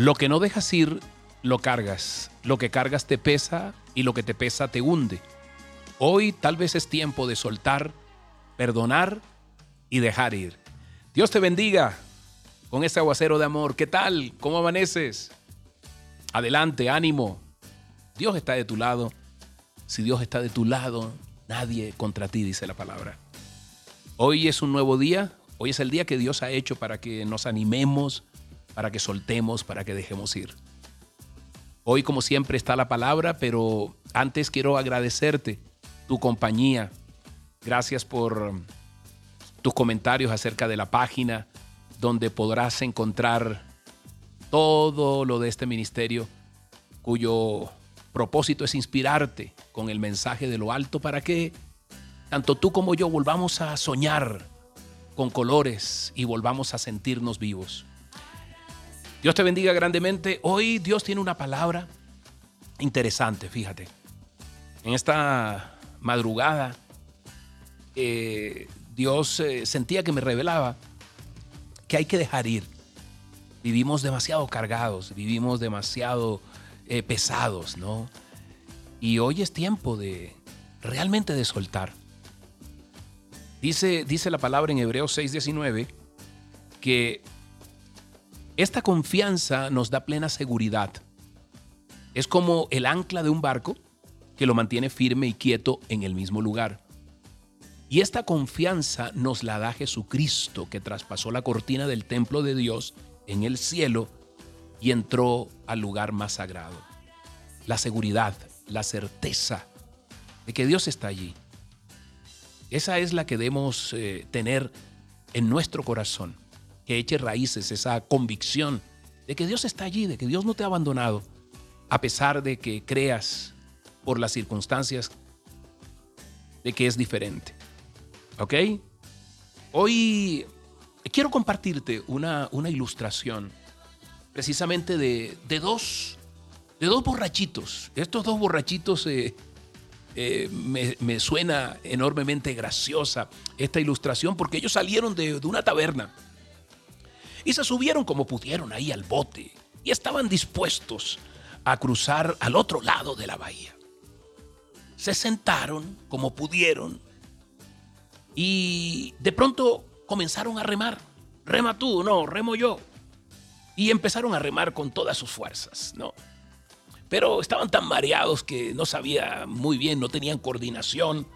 Lo que no dejas ir, lo cargas. Lo que cargas te pesa y lo que te pesa te hunde. Hoy tal vez es tiempo de soltar, perdonar y dejar ir. Dios te bendiga con ese aguacero de amor. ¿Qué tal? ¿Cómo amaneces? Adelante, ánimo. Dios está de tu lado. Si Dios está de tu lado, nadie contra ti, dice la palabra. Hoy es un nuevo día. Hoy es el día que Dios ha hecho para que nos animemos, para que soltemos, para que dejemos ir. Hoy, como siempre, está la palabra, pero antes quiero agradecerte tu compañía. Gracias por tus comentarios acerca de la página donde podrás encontrar todo lo de este ministerio cuyo propósito es inspirarte con el mensaje de lo alto para que tanto tú como yo volvamos a soñar con colores y volvamos a sentirnos vivos. Dios te bendiga grandemente. Hoy Dios tiene una palabra interesante, fíjate. En esta madrugada, eh, Dios eh, sentía que me revelaba que hay que dejar ir. Vivimos demasiado cargados, vivimos demasiado eh, pesados, ¿no? Y hoy es tiempo de realmente de soltar. Dice, dice la palabra en Hebreos 6:19 que esta confianza nos da plena seguridad. Es como el ancla de un barco que lo mantiene firme y quieto en el mismo lugar. Y esta confianza nos la da Jesucristo, que traspasó la cortina del templo de Dios en el cielo y entró al lugar más sagrado. La seguridad, la certeza de que Dios está allí. Esa es la que debemos eh, tener en nuestro corazón que eche raíces, esa convicción de que Dios está allí, de que Dios no te ha abandonado, a pesar de que creas por las circunstancias de que es diferente. ¿Ok? Hoy quiero compartirte una, una ilustración precisamente de, dos, de dos borrachitos. Estos dos borrachitos eh, eh, me, me, suena enormemente graciosa esta ilustración porque ellos salieron de, de una taberna y se subieron como pudieron ahí al bote y estaban dispuestos a cruzar al otro lado de la bahía. Se sentaron como pudieron y de pronto comenzaron a remar. Rema tú, no, remo yo. Y empezaron a remar con todas sus fuerzas, ¿no? Pero estaban tan mareados que no sabía muy bien, no tenían coordinación,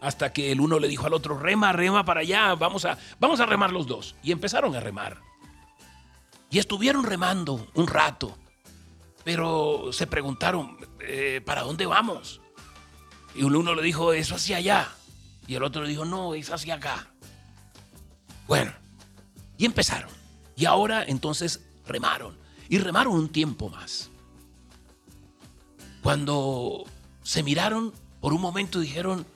hasta que el uno le dijo al otro, rema, rema para allá, vamos a, vamos a remar los dos. Y empezaron a remar. Y estuvieron remando un rato, pero se preguntaron, eh, ¿para dónde vamos? Y uno le dijo, eso hacia allá. Y el otro le dijo, no, es hacia acá. Bueno, y empezaron. Y ahora entonces remaron. Y remaron un tiempo más. Cuando se miraron, por un momento dijeron,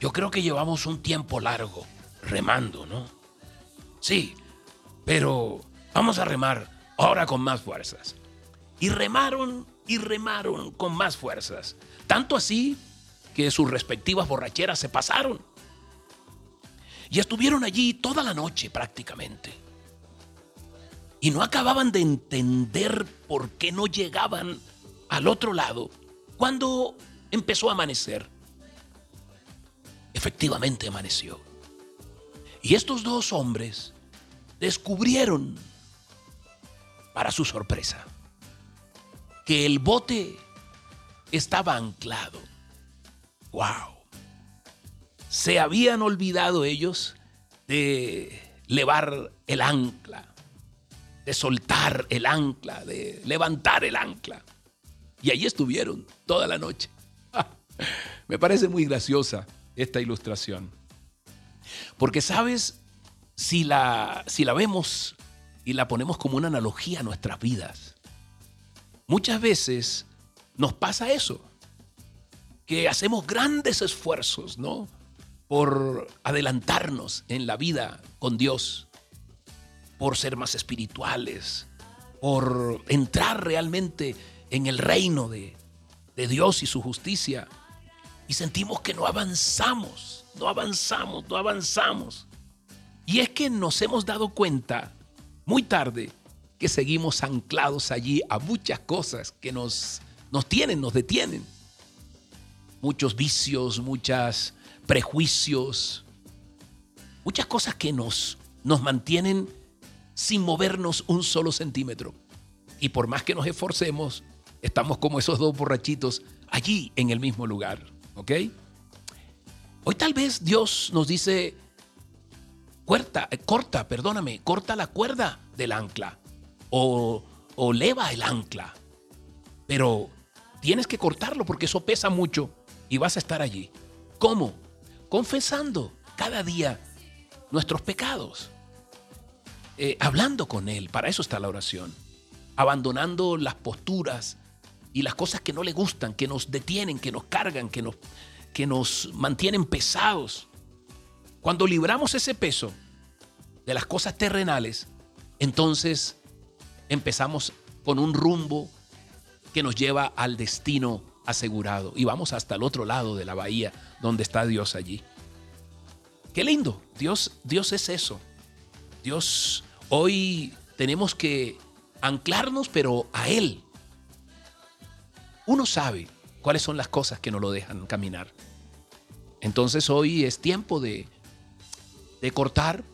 yo creo que llevamos un tiempo largo remando, ¿no? Sí, pero Vamos a remar ahora con más fuerzas. Y remaron y remaron con más fuerzas. Tanto así que sus respectivas borracheras se pasaron. Y estuvieron allí toda la noche prácticamente. Y no acababan de entender por qué no llegaban al otro lado cuando empezó a amanecer. Efectivamente amaneció. Y estos dos hombres descubrieron para su sorpresa, que el bote estaba anclado. ¡Wow! Se habían olvidado ellos de levar el ancla, de soltar el ancla, de levantar el ancla. Y allí estuvieron toda la noche. Me parece muy graciosa esta ilustración. Porque sabes, si la, si la vemos y la ponemos como una analogía a nuestras vidas. Muchas veces nos pasa eso, que hacemos grandes esfuerzos, ¿no? Por adelantarnos en la vida con Dios, por ser más espirituales, por entrar realmente en el reino de, de Dios y su justicia. Y sentimos que no avanzamos, no avanzamos, no avanzamos. Y es que nos hemos dado cuenta muy tarde que seguimos anclados allí a muchas cosas que nos, nos tienen, nos detienen. Muchos vicios, muchos prejuicios, muchas cosas que nos, nos mantienen sin movernos un solo centímetro. Y por más que nos esforcemos, estamos como esos dos borrachitos allí en el mismo lugar. ¿Ok? Hoy tal vez Dios nos dice, corta, corta, perdóname, corta la cuerda del ancla o, o leva el ancla. Pero tienes que cortarlo porque eso pesa mucho y vas a estar allí. ¿Cómo? Confesando cada día nuestros pecados. Eh, hablando con Él, para eso está la oración. Abandonando las posturas y las cosas que no le gustan, que nos detienen, que nos cargan, que nos, que nos mantienen pesados. Cuando libramos ese peso de las cosas terrenales, entonces empezamos con un rumbo que nos lleva al destino asegurado y vamos hasta el otro lado de la bahía donde está Dios allí. Qué lindo, Dios, Dios es eso. Dios, hoy tenemos que anclarnos, pero a Él. Uno sabe cuáles son las cosas que no lo dejan caminar. Entonces hoy es tiempo de, de cortar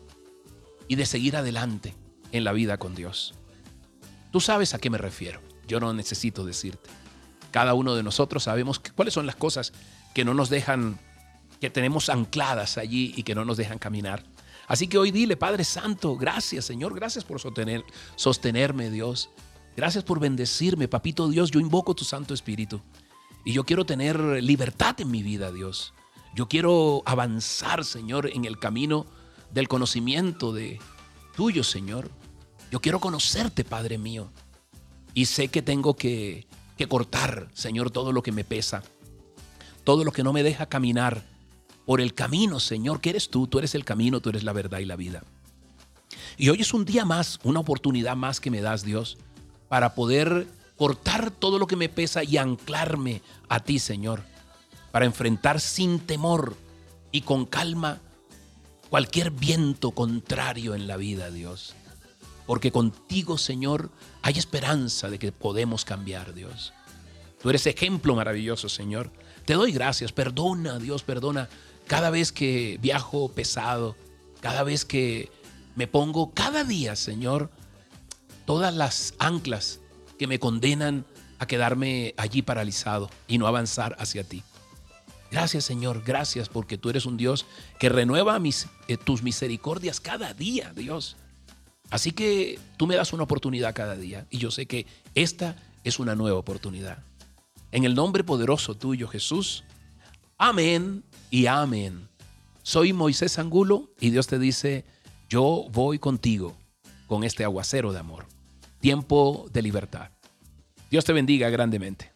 y de seguir adelante en la vida con Dios. Tú sabes a qué me refiero. Yo no necesito decirte. Cada uno de nosotros sabemos cuáles son las cosas que no nos dejan, que tenemos ancladas allí y que no nos dejan caminar. Así que hoy dile, Padre Santo, gracias Señor, gracias por sostener, sostenerme Dios. Gracias por bendecirme, Papito Dios, yo invoco tu Santo Espíritu. Y yo quiero tener libertad en mi vida, Dios. Yo quiero avanzar, Señor, en el camino del conocimiento de tuyo, Señor. Yo quiero conocerte, Padre mío. Y sé que tengo que que cortar, Señor, todo lo que me pesa, todo lo que no me deja caminar por el camino, Señor, que eres tú, tú eres el camino, tú eres la verdad y la vida. Y hoy es un día más, una oportunidad más que me das, Dios, para poder cortar todo lo que me pesa y anclarme a ti, Señor, para enfrentar sin temor y con calma cualquier viento contrario en la vida, Dios. Porque contigo, Señor, hay esperanza de que podemos cambiar, Dios. Tú eres ejemplo maravilloso, Señor. Te doy gracias. Perdona, Dios, perdona. Cada vez que viajo pesado, cada vez que me pongo, cada día, Señor, todas las anclas que me condenan a quedarme allí paralizado y no avanzar hacia ti. Gracias Señor, gracias porque tú eres un Dios que renueva mis, eh, tus misericordias cada día, Dios. Así que tú me das una oportunidad cada día y yo sé que esta es una nueva oportunidad. En el nombre poderoso tuyo, Jesús. Amén y amén. Soy Moisés Angulo y Dios te dice, yo voy contigo con este aguacero de amor. Tiempo de libertad. Dios te bendiga grandemente.